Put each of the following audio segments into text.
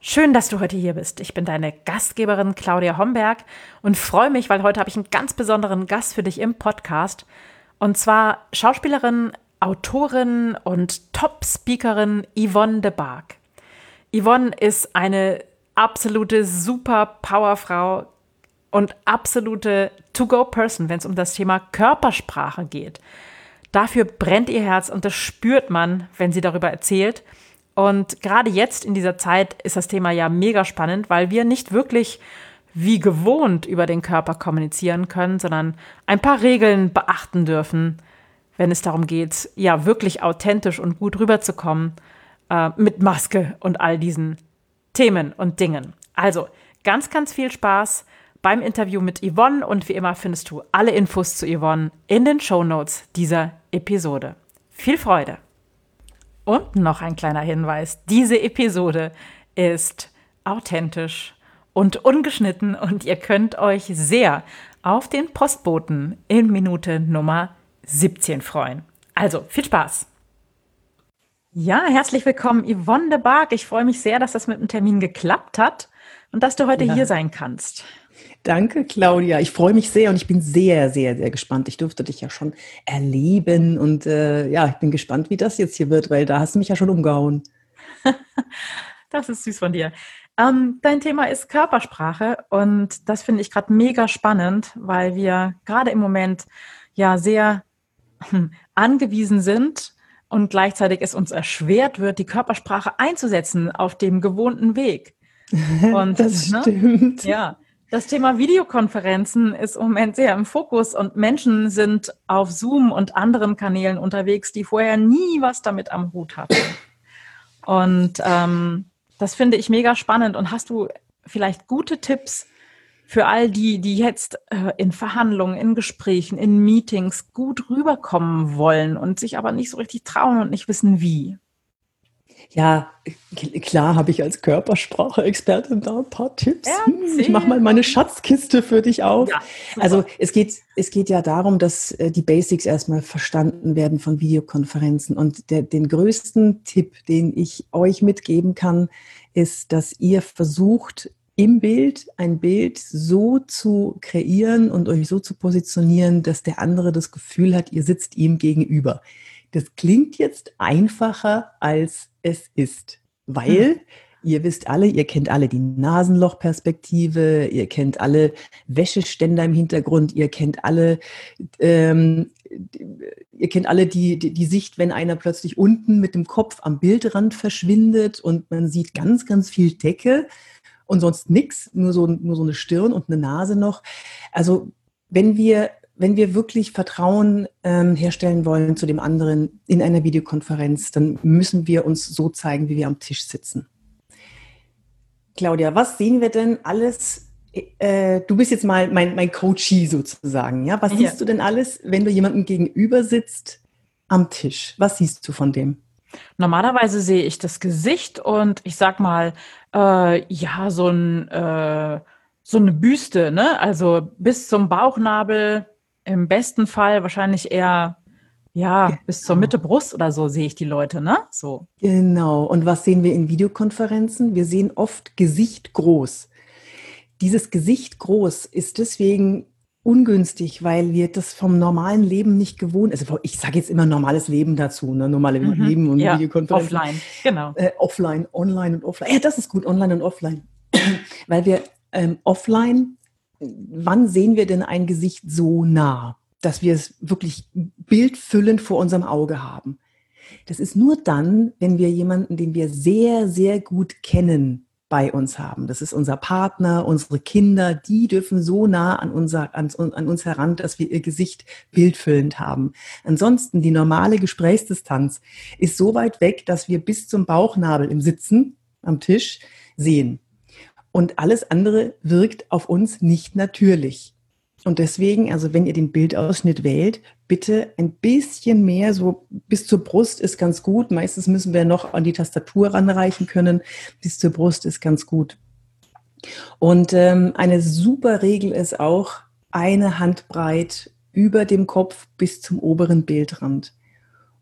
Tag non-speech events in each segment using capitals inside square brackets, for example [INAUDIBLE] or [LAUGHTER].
Schön, dass du heute hier bist. Ich bin deine Gastgeberin Claudia Homberg und freue mich, weil heute habe ich einen ganz besonderen Gast für dich im Podcast. Und zwar Schauspielerin, Autorin und Top-Speakerin Yvonne de Barg. Yvonne ist eine absolute super Powerfrau, und absolute To-Go-Person, wenn es um das Thema Körpersprache geht. Dafür brennt ihr Herz und das spürt man, wenn sie darüber erzählt. Und gerade jetzt in dieser Zeit ist das Thema ja mega spannend, weil wir nicht wirklich wie gewohnt über den Körper kommunizieren können, sondern ein paar Regeln beachten dürfen, wenn es darum geht, ja wirklich authentisch und gut rüberzukommen äh, mit Maske und all diesen Themen und Dingen. Also ganz, ganz viel Spaß beim Interview mit Yvonne und wie immer findest du alle Infos zu Yvonne in den Show Notes dieser Episode. Viel Freude! Und noch ein kleiner Hinweis: Diese Episode ist authentisch und ungeschnitten und ihr könnt euch sehr auf den Postboten in Minute Nummer 17 freuen. Also viel Spaß! Ja, herzlich willkommen, Yvonne de Barg. Ich freue mich sehr, dass das mit dem Termin geklappt hat und dass du heute ja. hier sein kannst. Danke, Claudia. Ich freue mich sehr und ich bin sehr, sehr, sehr gespannt. Ich durfte dich ja schon erleben und äh, ja, ich bin gespannt, wie das jetzt hier wird, weil da hast du mich ja schon umgehauen. [LAUGHS] das ist süß von dir. Ähm, dein Thema ist Körpersprache und das finde ich gerade mega spannend, weil wir gerade im Moment ja sehr hm, angewiesen sind und gleichzeitig es uns erschwert wird, die Körpersprache einzusetzen auf dem gewohnten Weg. [LAUGHS] Und, das ne? stimmt. Ja, das Thema Videokonferenzen ist im Moment sehr im Fokus und Menschen sind auf Zoom und anderen Kanälen unterwegs, die vorher nie was damit am Hut hatten. Und ähm, das finde ich mega spannend. Und hast du vielleicht gute Tipps für all die, die jetzt äh, in Verhandlungen, in Gesprächen, in Meetings gut rüberkommen wollen und sich aber nicht so richtig trauen und nicht wissen wie? Ja, klar habe ich als Körpersprache-Expertin da ein paar Tipps. Erzähl. Ich mache mal meine Schatzkiste für dich auf. Ja, also es geht, es geht ja darum, dass äh, die Basics erstmal verstanden werden von Videokonferenzen. Und der, den größten Tipp, den ich euch mitgeben kann, ist, dass ihr versucht, im Bild ein Bild so zu kreieren und euch so zu positionieren, dass der andere das Gefühl hat, ihr sitzt ihm gegenüber. Das klingt jetzt einfacher, als es ist, weil hm. ihr wisst alle, ihr kennt alle die Nasenlochperspektive, ihr kennt alle Wäscheständer im Hintergrund, ihr kennt alle, ähm, ihr kennt alle die, die, die Sicht, wenn einer plötzlich unten mit dem Kopf am Bildrand verschwindet und man sieht ganz, ganz viel Decke und sonst nichts, nur so, nur so eine Stirn und eine Nase noch. Also wenn wir wenn wir wirklich Vertrauen ähm, herstellen wollen zu dem anderen in einer Videokonferenz, dann müssen wir uns so zeigen, wie wir am Tisch sitzen. Claudia, was sehen wir denn alles? Äh, du bist jetzt mal mein, mein Coachie sozusagen. Ja? Was ja. siehst du denn alles, wenn du jemandem gegenüber sitzt am Tisch? Was siehst du von dem? Normalerweise sehe ich das Gesicht und ich sag mal, äh, ja, so ein äh, so eine Büste, ne? Also bis zum Bauchnabel im besten Fall wahrscheinlich eher ja, genau. bis zur Mitte Brust oder so sehe ich die Leute, ne? So. Genau. Und was sehen wir in Videokonferenzen? Wir sehen oft Gesicht groß. Dieses Gesicht groß ist deswegen ungünstig, weil wir das vom normalen Leben nicht gewohnt. Also ich sage jetzt immer normales Leben dazu, ne? normale mhm. Leben und ja, Videokonferenzen. Offline, genau. Äh, offline, online und offline. Ja, das ist gut, online und offline. [CLEARS THROAT] weil wir ähm, offline wann sehen wir denn ein Gesicht so nah, dass wir es wirklich bildfüllend vor unserem Auge haben? Das ist nur dann, wenn wir jemanden, den wir sehr, sehr gut kennen, bei uns haben. Das ist unser Partner, unsere Kinder, die dürfen so nah an, unser, an, an uns heran, dass wir ihr Gesicht bildfüllend haben. Ansonsten die normale Gesprächsdistanz ist so weit weg, dass wir bis zum Bauchnabel im Sitzen am Tisch sehen. Und alles andere wirkt auf uns nicht natürlich. Und deswegen, also wenn ihr den Bildausschnitt wählt, bitte ein bisschen mehr, so bis zur Brust ist ganz gut. Meistens müssen wir noch an die Tastatur ranreichen können. Bis zur Brust ist ganz gut. Und ähm, eine super Regel ist auch eine Handbreit über dem Kopf bis zum oberen Bildrand.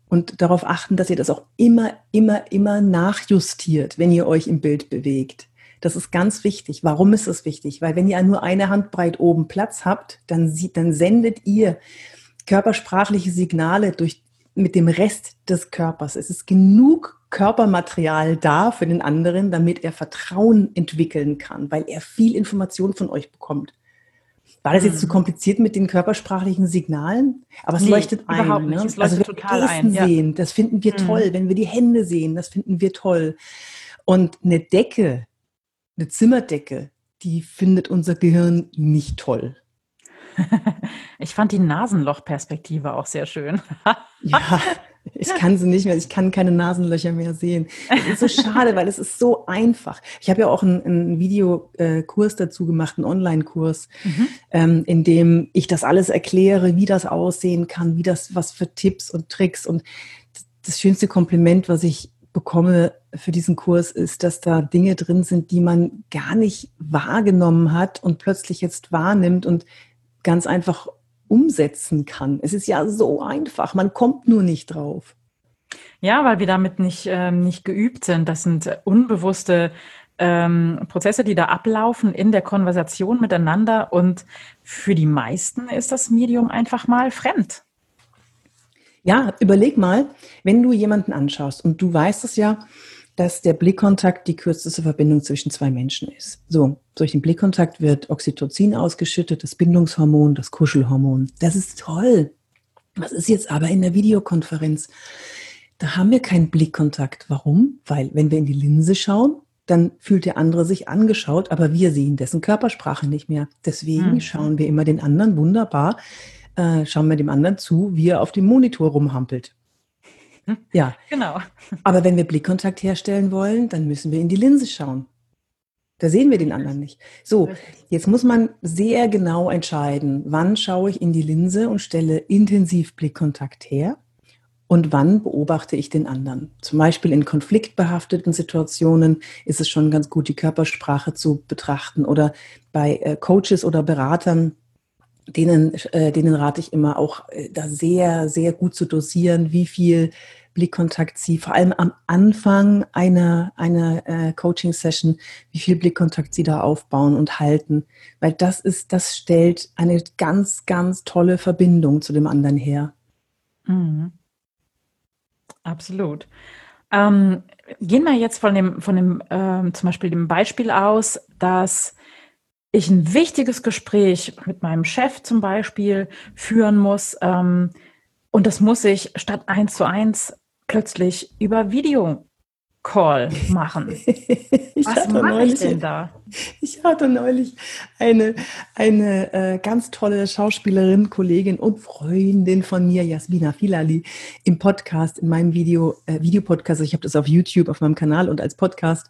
Und darauf achten, dass ihr das auch immer, immer, immer nachjustiert, wenn ihr euch im Bild bewegt. Das ist ganz wichtig. Warum ist das wichtig? Weil wenn ihr nur eine Handbreit oben Platz habt, dann, sieht, dann sendet ihr körpersprachliche Signale durch, mit dem Rest des Körpers. Es ist genug Körpermaterial da für den anderen, damit er Vertrauen entwickeln kann, weil er viel Information von euch bekommt. War das jetzt mhm. zu kompliziert mit den körpersprachlichen Signalen? Aber es nee, leuchtet ein. Überhaupt nicht. Ne? Es leuchtet also total ein. Ja. sehen, das finden wir mhm. toll. Wenn wir die Hände sehen, das finden wir toll. Und eine Decke, eine Zimmerdecke, die findet unser Gehirn nicht toll. [LAUGHS] Ich fand die Nasenlochperspektive auch sehr schön. [LAUGHS] ja, ich kann sie nicht mehr, ich kann keine Nasenlöcher mehr sehen. Das ist so schade, weil es ist so einfach. Ich habe ja auch einen, einen Videokurs dazu gemacht, einen Online-Kurs, mhm. ähm, in dem ich das alles erkläre, wie das aussehen kann, wie das, was für Tipps und Tricks. Und das schönste Kompliment, was ich bekomme für diesen Kurs, ist, dass da Dinge drin sind, die man gar nicht wahrgenommen hat und plötzlich jetzt wahrnimmt und ganz einfach umsetzen kann. Es ist ja so einfach, man kommt nur nicht drauf. Ja, weil wir damit nicht, ähm, nicht geübt sind. Das sind unbewusste ähm, Prozesse, die da ablaufen in der Konversation miteinander. Und für die meisten ist das Medium einfach mal fremd. Ja, überleg mal, wenn du jemanden anschaust und du weißt es ja, dass der Blickkontakt die kürzeste Verbindung zwischen zwei Menschen ist. So, durch den Blickkontakt wird Oxytocin ausgeschüttet, das Bindungshormon, das Kuschelhormon. Das ist toll. Was ist jetzt aber in der Videokonferenz? Da haben wir keinen Blickkontakt. Warum? Weil wenn wir in die Linse schauen, dann fühlt der andere sich angeschaut, aber wir sehen dessen Körpersprache nicht mehr. Deswegen mhm. schauen wir immer den anderen wunderbar äh, schauen wir dem anderen zu, wie er auf dem Monitor rumhampelt. Hm? Ja, genau. Aber wenn wir Blickkontakt herstellen wollen, dann müssen wir in die Linse schauen. Da sehen wir den anderen nicht. So, jetzt muss man sehr genau entscheiden, wann schaue ich in die Linse und stelle intensiv Blickkontakt her und wann beobachte ich den anderen. Zum Beispiel in konfliktbehafteten Situationen ist es schon ganz gut, die Körpersprache zu betrachten oder bei äh, Coaches oder Beratern denen, äh, denen rate ich immer auch äh, da sehr, sehr gut zu dosieren, wie viel Blickkontakt sie, vor allem am Anfang einer, einer äh, Coaching-Session, wie viel Blickkontakt sie da aufbauen und halten. Weil das ist, das stellt eine ganz, ganz tolle Verbindung zu dem anderen her. Mhm. Absolut. Ähm, gehen wir jetzt von dem, von dem ähm, zum Beispiel dem Beispiel aus, dass ich ein wichtiges Gespräch mit meinem Chef zum Beispiel führen muss. Ähm, und das muss ich statt eins zu eins plötzlich über Video Call [LAUGHS] machen. Was mache ich denn [LAUGHS] da? Ich hatte neulich eine, eine äh, ganz tolle Schauspielerin, Kollegin und Freundin von mir, Jasmina Filali, im Podcast, in meinem Video, äh, Videopodcast. Ich habe das auf YouTube, auf meinem Kanal und als Podcast.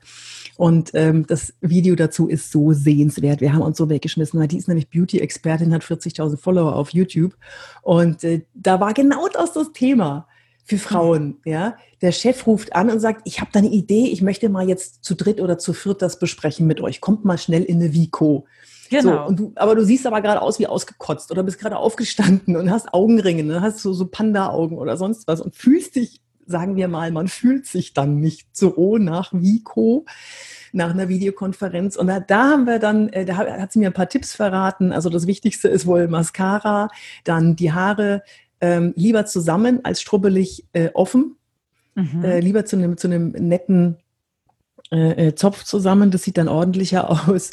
Und ähm, das Video dazu ist so sehenswert. Wir haben uns so weggeschmissen, weil die ist nämlich Beauty-Expertin, hat 40.000 Follower auf YouTube. Und äh, da war genau das das Thema für Frauen. Ja, der Chef ruft an und sagt, ich habe da eine Idee, ich möchte mal jetzt zu dritt oder zu viert das besprechen mit euch. Kommt mal schnell in eine Vico. Genau. So, du, aber du siehst aber gerade aus wie ausgekotzt oder bist gerade aufgestanden und hast Augenringe, ne? hast so, so Panda-Augen oder sonst was und fühlst dich sagen wir mal, man fühlt sich dann nicht so nach Vico nach einer Videokonferenz. Und da, da haben wir dann, äh, da hat sie mir ein paar Tipps verraten. Also das Wichtigste ist wohl Mascara, dann die Haare ähm, lieber zusammen als strubbelig äh, offen. Mhm. Äh, lieber zu einem, zu netten äh, äh Zopf zusammen, das sieht dann ordentlicher [LAUGHS] aus.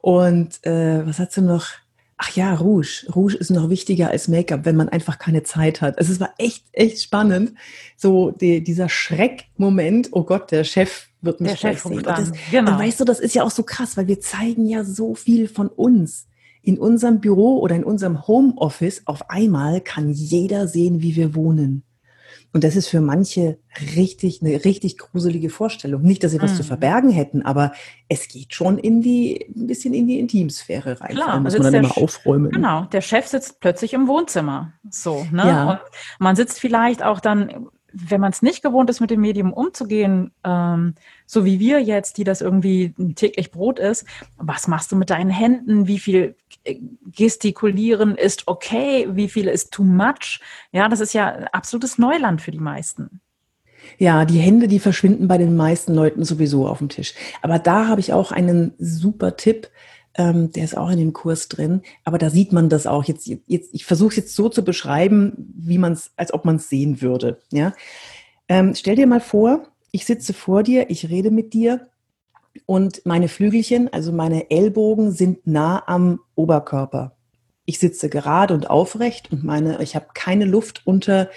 Und äh, was hat sie noch? Ach ja, Rouge. Rouge ist noch wichtiger als Make-up, wenn man einfach keine Zeit hat. Also es war echt, echt spannend. So die, dieser Schreckmoment, oh Gott, der Chef wird mich der Chef sehen. Das, genau. Und weißt du, das ist ja auch so krass, weil wir zeigen ja so viel von uns. In unserem Büro oder in unserem Homeoffice auf einmal kann jeder sehen, wie wir wohnen. Und das ist für manche richtig, eine richtig gruselige Vorstellung. Nicht, dass sie was mhm. zu verbergen hätten, aber es geht schon in die, ein bisschen in die Intimsphäre rein. Klar, muss man dann immer aufräumen. Genau, der Chef sitzt plötzlich im Wohnzimmer. So, ne? Ja. Und man sitzt vielleicht auch dann wenn man es nicht gewohnt ist, mit dem Medium umzugehen, ähm, so wie wir jetzt, die das irgendwie täglich Brot ist, was machst du mit deinen Händen? Wie viel äh, gestikulieren ist okay? Wie viel ist too much? Ja, das ist ja absolutes Neuland für die meisten. Ja, die Hände, die verschwinden bei den meisten Leuten sowieso auf dem Tisch. Aber da habe ich auch einen super Tipp ähm, der ist auch in dem Kurs drin. Aber da sieht man das auch. Jetzt, jetzt, ich versuche es jetzt so zu beschreiben, wie man es, als ob man es sehen würde. Ja? Ähm, stell dir mal vor, ich sitze vor dir, ich rede mit dir und meine Flügelchen, also meine Ellbogen, sind nah am Oberkörper. Ich sitze gerade und aufrecht und meine, ich habe keine Luft unter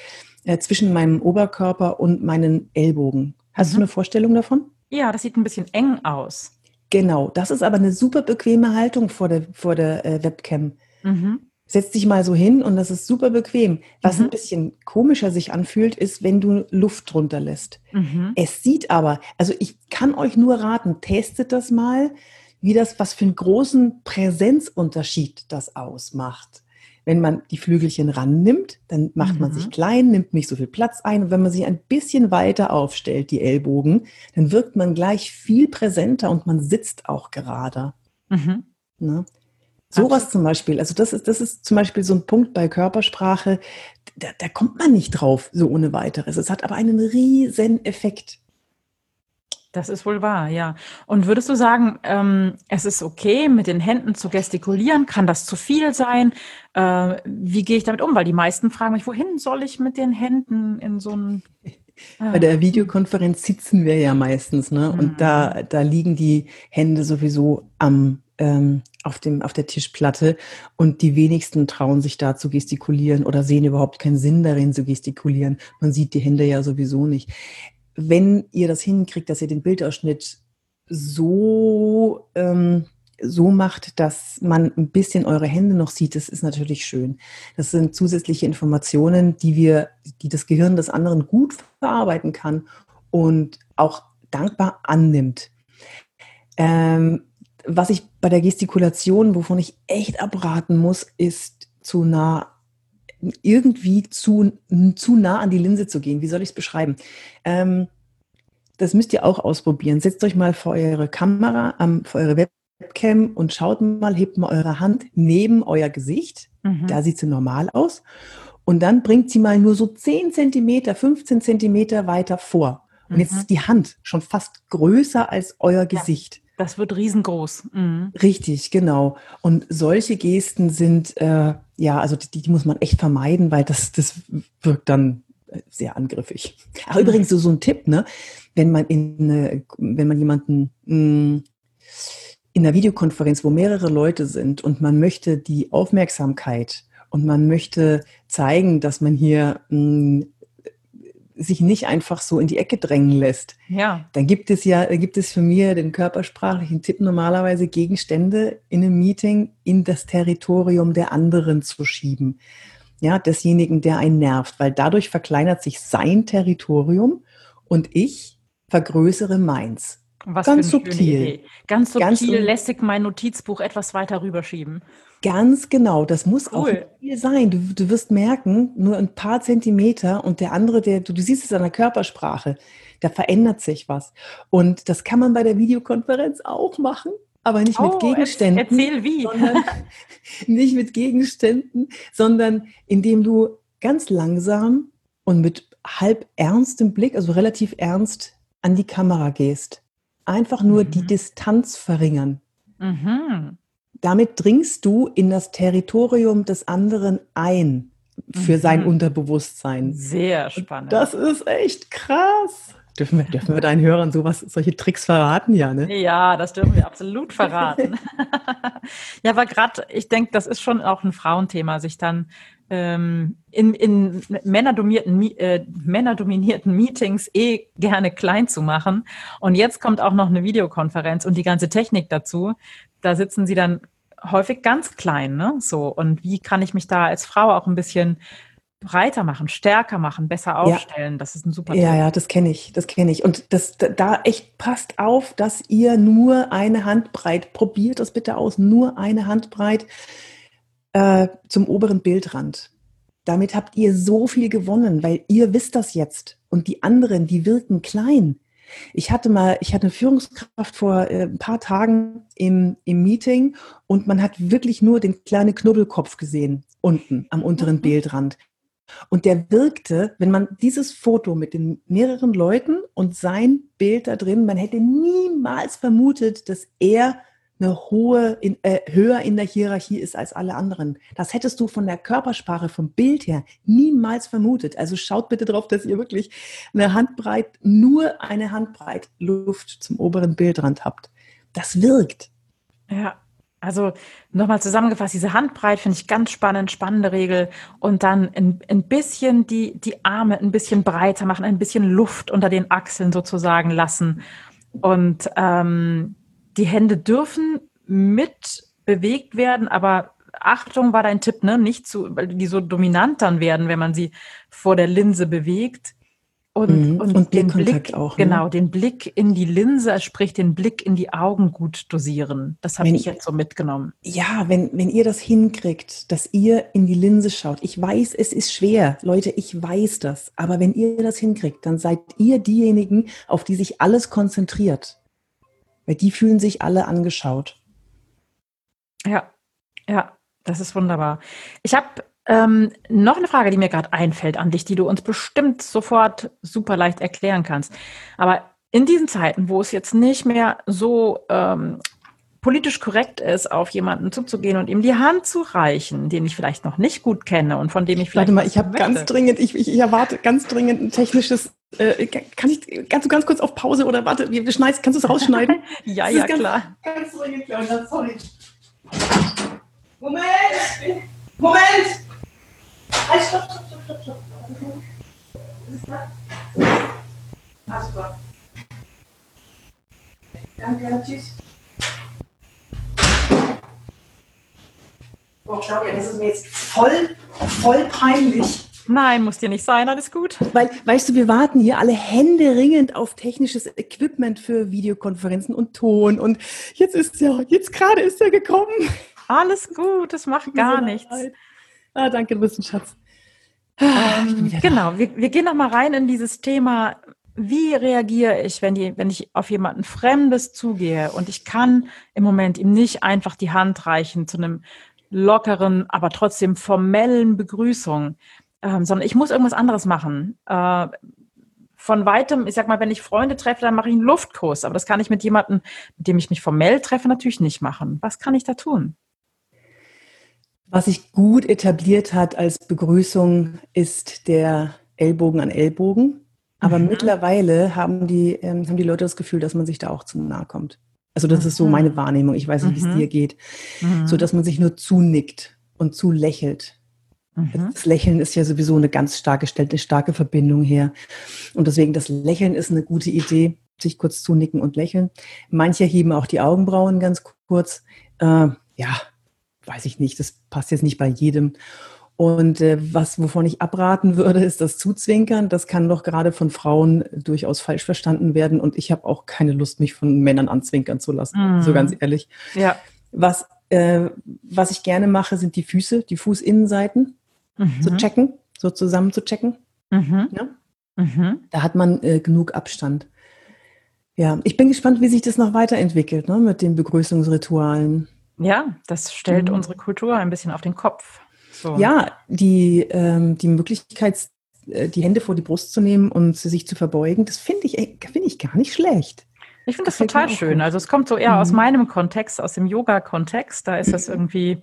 äh, zwischen meinem Oberkörper und meinen Ellbogen. Hast mhm. du eine Vorstellung davon? Ja, das sieht ein bisschen eng aus. Genau, das ist aber eine super bequeme Haltung vor der, vor der äh, Webcam. Mhm. Setz dich mal so hin und das ist super bequem. Was mhm. ein bisschen komischer sich anfühlt, ist, wenn du Luft drunter lässt. Mhm. Es sieht aber, also ich kann euch nur raten, testet das mal, wie das, was für einen großen Präsenzunterschied das ausmacht wenn man die Flügelchen rannimmt, dann macht man sich mhm. klein, nimmt nicht so viel Platz ein. Und wenn man sich ein bisschen weiter aufstellt, die Ellbogen, dann wirkt man gleich viel präsenter und man sitzt auch gerader. Mhm. Ne? Sowas zum Beispiel, also das ist, das ist zum Beispiel so ein Punkt bei Körpersprache, da, da kommt man nicht drauf, so ohne weiteres. Es hat aber einen riesen Effekt. Das ist wohl wahr, ja. Und würdest du sagen, ähm, es ist okay, mit den Händen zu gestikulieren? Kann das zu viel sein? Äh, wie gehe ich damit um? Weil die meisten fragen mich, wohin soll ich mit den Händen in so einem bei der Videokonferenz sitzen wir ja meistens, ne? Und mhm. da, da liegen die Hände sowieso am, ähm, auf, dem, auf der Tischplatte und die wenigsten trauen sich da zu gestikulieren oder sehen überhaupt keinen Sinn darin zu gestikulieren. Man sieht die Hände ja sowieso nicht wenn ihr das hinkriegt, dass ihr den Bildausschnitt so, ähm, so macht, dass man ein bisschen eure Hände noch sieht, das ist natürlich schön. Das sind zusätzliche Informationen, die wir, die das Gehirn des anderen gut verarbeiten kann und auch dankbar annimmt. Ähm, was ich bei der Gestikulation, wovon ich echt abraten muss, ist zu nah irgendwie zu, zu nah an die Linse zu gehen. Wie soll ich es beschreiben? Ähm, das müsst ihr auch ausprobieren. Setzt euch mal vor eure Kamera, ähm, vor eure Webcam und schaut mal, hebt mal eure Hand neben euer Gesicht. Mhm. Da sieht sie normal aus. Und dann bringt sie mal nur so 10 Zentimeter, 15 Zentimeter weiter vor. Und mhm. jetzt ist die Hand schon fast größer als euer Gesicht. Das wird riesengroß. Mhm. Richtig, genau. Und solche Gesten sind, äh, ja, also die, die, muss man echt vermeiden, weil das, das wirkt dann sehr angriffig. Ach, mhm. übrigens so, so ein Tipp, ne? Wenn man in eine, wenn man jemanden mh, hm, in einer Videokonferenz, wo mehrere Leute sind und man möchte die Aufmerksamkeit und man möchte zeigen, dass man hier mh, hm, sich nicht einfach so in die Ecke drängen lässt. Ja. Dann gibt es ja, gibt es für mich den körpersprachlichen Tipp, normalerweise Gegenstände in einem Meeting in das Territorium der anderen zu schieben. Ja, desjenigen, der einen nervt, weil dadurch verkleinert sich sein Territorium und ich vergrößere meins. Was Ganz subtil. Ganz subtil Ganz lässig mein Notizbuch etwas weiter rüberschieben. Ganz genau, das muss cool. auch viel sein. Du, du wirst merken, nur ein paar Zentimeter und der andere, der, du, du siehst es an der Körpersprache, da verändert sich was. Und das kann man bei der Videokonferenz auch machen, aber nicht oh, mit Gegenständen. Erzähl wie. [LAUGHS] nicht mit Gegenständen, sondern indem du ganz langsam und mit halb ernstem Blick, also relativ ernst, an die Kamera gehst. Einfach nur mhm. die Distanz verringern. Mhm damit dringst du in das Territorium des anderen ein für mhm. sein Unterbewusstsein. Sehr spannend. Das ist echt krass. Dürfen wir, dürfen wir deinen Hörern sowas, solche Tricks verraten, ja, ne? Ja, das dürfen wir absolut verraten. [LAUGHS] ja, aber gerade, ich denke, das ist schon auch ein Frauenthema, sich dann ähm, in, in männerdominierten, äh, männerdominierten Meetings eh gerne klein zu machen. Und jetzt kommt auch noch eine Videokonferenz und die ganze Technik dazu. Da sitzen sie dann häufig ganz klein, ne? So. Und wie kann ich mich da als Frau auch ein bisschen breiter machen, stärker machen, besser aufstellen. Ja. Das ist ein super Tipp. Ja, ja, das kenne ich, das kenne ich. Und das da echt passt auf, dass ihr nur eine Handbreit, probiert das bitte aus, nur eine Handbreit äh, zum oberen Bildrand. Damit habt ihr so viel gewonnen, weil ihr wisst das jetzt. Und die anderen, die wirken klein. Ich hatte mal, ich hatte eine Führungskraft vor äh, ein paar Tagen im, im Meeting und man hat wirklich nur den kleinen Knubbelkopf gesehen, unten am unteren mhm. Bildrand. Und der wirkte, wenn man dieses Foto mit den mehreren Leuten und sein Bild da drin, man hätte niemals vermutet, dass er eine hohe, in, äh, höher in der Hierarchie ist als alle anderen. Das hättest du von der Körpersprache, vom Bild her niemals vermutet. Also schaut bitte darauf, dass ihr wirklich eine Handbreit, nur eine Handbreit Luft zum oberen Bildrand habt. Das wirkt. Ja, also nochmal zusammengefasst, diese Handbreit finde ich ganz spannend, spannende Regel. Und dann ein, ein bisschen die, die Arme ein bisschen breiter machen, ein bisschen Luft unter den Achseln sozusagen lassen. Und ähm, die Hände dürfen mit bewegt werden, aber Achtung war dein Tipp, ne? Nicht zu, weil die so dominant dann werden, wenn man sie vor der Linse bewegt. Und, mhm. und, und den Blick, auch. Ne? Genau, den Blick in die Linse, sprich den Blick in die Augen gut dosieren. Das habe ich jetzt so mitgenommen. Ja, wenn, wenn ihr das hinkriegt, dass ihr in die Linse schaut. Ich weiß, es ist schwer. Leute, ich weiß das. Aber wenn ihr das hinkriegt, dann seid ihr diejenigen, auf die sich alles konzentriert. Weil die fühlen sich alle angeschaut. Ja, ja, das ist wunderbar. Ich habe ähm, noch eine Frage, die mir gerade einfällt an dich, die du uns bestimmt sofort super leicht erklären kannst. Aber in diesen Zeiten, wo es jetzt nicht mehr so ähm, politisch korrekt ist, auf jemanden zuzugehen und ihm die Hand zu reichen, den ich vielleicht noch nicht gut kenne und von dem ich vielleicht. Warte mal, ich habe ganz dringend, ich, ich, erwarte ganz dringend ein technisches. Äh, kann ich ganz, ganz kurz auf Pause oder warte, wir, wir schneiden, kannst du es rausschneiden? [LAUGHS] ja, ja, ganz, klar. Ganz dringend, Claudia, sorry. Moment! Moment! Halt, stopp, stopp, stopp, stopp, stopp. Was ist das? Ah, super. Danke, tschüss. Oh, Claudia, das ist mir jetzt voll, voll peinlich. Nein, muss dir nicht sein, alles gut. Weil, weißt du, wir warten hier alle händeringend auf technisches Equipment für Videokonferenzen und Ton. Und jetzt ist ja, jetzt gerade ist er gekommen. Alles gut, das macht gar so nichts. Ah, danke, du bist ein Schatz. Ähm, genau, wir, wir gehen noch mal rein in dieses Thema. Wie reagiere ich, wenn, die, wenn ich auf jemanden Fremdes zugehe und ich kann im Moment ihm nicht einfach die Hand reichen zu einem lockeren, aber trotzdem formellen Begrüßung, ähm, sondern ich muss irgendwas anderes machen. Äh, von weitem, ich sag mal, wenn ich Freunde treffe, dann mache ich einen Luftkurs, aber das kann ich mit jemandem, mit dem ich mich formell treffe, natürlich nicht machen. Was kann ich da tun? Was sich gut etabliert hat als Begrüßung, ist der Ellbogen an Ellbogen. Aber mhm. mittlerweile haben die, ähm, haben die Leute das Gefühl, dass man sich da auch zu nahe kommt. Also das ist so mhm. meine Wahrnehmung. Ich weiß nicht, wie es mhm. dir geht. Mhm. So, dass man sich nur zunickt und zulächelt. Mhm. Das Lächeln ist ja sowieso eine ganz starke, stellt eine starke Verbindung her. Und deswegen das Lächeln ist eine gute Idee, sich kurz zunicken und lächeln. Manche heben auch die Augenbrauen ganz kurz. Äh, ja, weiß ich nicht, das passt jetzt nicht bei jedem. Und äh, was, wovon ich abraten würde, ist das Zuzwinkern. Das kann doch gerade von Frauen durchaus falsch verstanden werden. Und ich habe auch keine Lust, mich von Männern anzwinkern zu lassen, mm. so ganz ehrlich. Ja. Was, äh, was ich gerne mache, sind die Füße, die Fußinnenseiten mhm. zu checken, so zusammen zu checken. Mhm. Ja? Mhm. Da hat man äh, genug Abstand. Ja, ich bin gespannt, wie sich das noch weiterentwickelt ne, mit den Begrüßungsritualen. Ja, das stellt mhm. unsere Kultur ein bisschen auf den Kopf. So. Ja, die, ähm, die Möglichkeit, äh, die Hände vor die Brust zu nehmen und sich zu verbeugen, das finde ich, find ich gar nicht schlecht. Ich finde das, das total schön. Gut. Also es kommt so eher mhm. aus meinem Kontext, aus dem Yoga-Kontext. Da ist das [CLEARS THROAT] irgendwie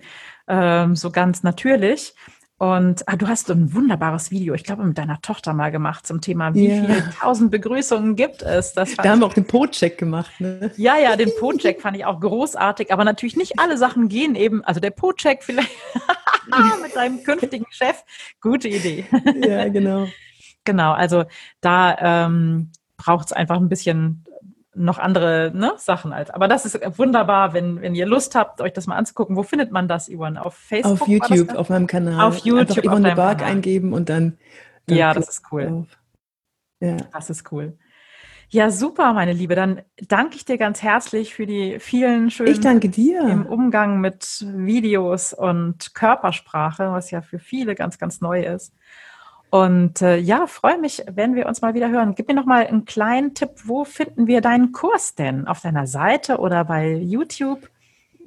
ähm, so ganz natürlich. Und ah, du hast ein wunderbares Video, ich glaube, mit deiner Tochter mal gemacht zum Thema, wie yeah. viele tausend Begrüßungen gibt es. da haben wir auch den Po-Check gemacht. Ne? Ja, ja, den Po-Check fand ich auch großartig, aber natürlich nicht alle Sachen gehen eben. Also der Po-Check vielleicht [LAUGHS] mit deinem künftigen Chef, gute Idee. Ja, genau. [LAUGHS] Genau, also da ähm, braucht es einfach ein bisschen noch andere ne, Sachen als. Aber das ist wunderbar, wenn, wenn ihr Lust habt, euch das mal anzugucken. Wo findet man das, Yvonne? Auf Facebook? Auf YouTube, auf meinem Kanal. Auf YouTube. Einfach Yvonne Bark eingeben und dann. dann ja, das ist cool. Ja. Das ist cool. Ja, super, meine Liebe. Dann danke ich dir ganz herzlich für die vielen schönen. Ich danke dir. Im Umgang mit Videos und Körpersprache, was ja für viele ganz, ganz neu ist. Und äh, ja, freue mich, wenn wir uns mal wieder hören. Gib mir noch mal einen kleinen Tipp. Wo finden wir deinen Kurs denn? Auf deiner Seite oder bei YouTube?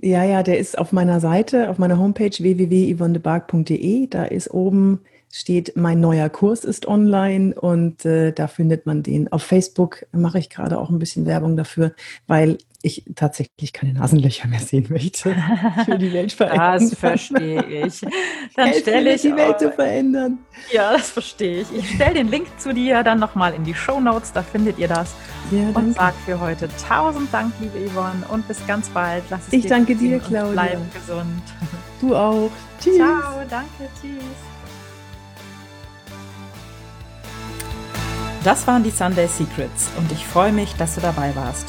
Ja, ja, der ist auf meiner Seite, auf meiner Homepage www.yvonnebark.de. Da ist oben steht, mein neuer Kurs ist online und äh, da findet man den. Auf Facebook mache ich gerade auch ein bisschen Werbung dafür, weil ich tatsächlich keine Nasenlöcher mehr sehen möchte. [LAUGHS] Ich will die Welt verändern. Das verstehe ich. Dann stelle ich die Welt zu verändern. Ja, das verstehe ich. Ich stelle den Link zu dir dann nochmal in die Show Notes, da findet ihr das. Ja, und sage für heute tausend Dank, liebe Yvonne, und bis ganz bald. Lass es ich dir danke dir, Claudia. Bleib gesund. Du auch. Tschüss. Ciao, danke, tschüss. Das waren die Sunday Secrets und ich freue mich, dass du dabei warst.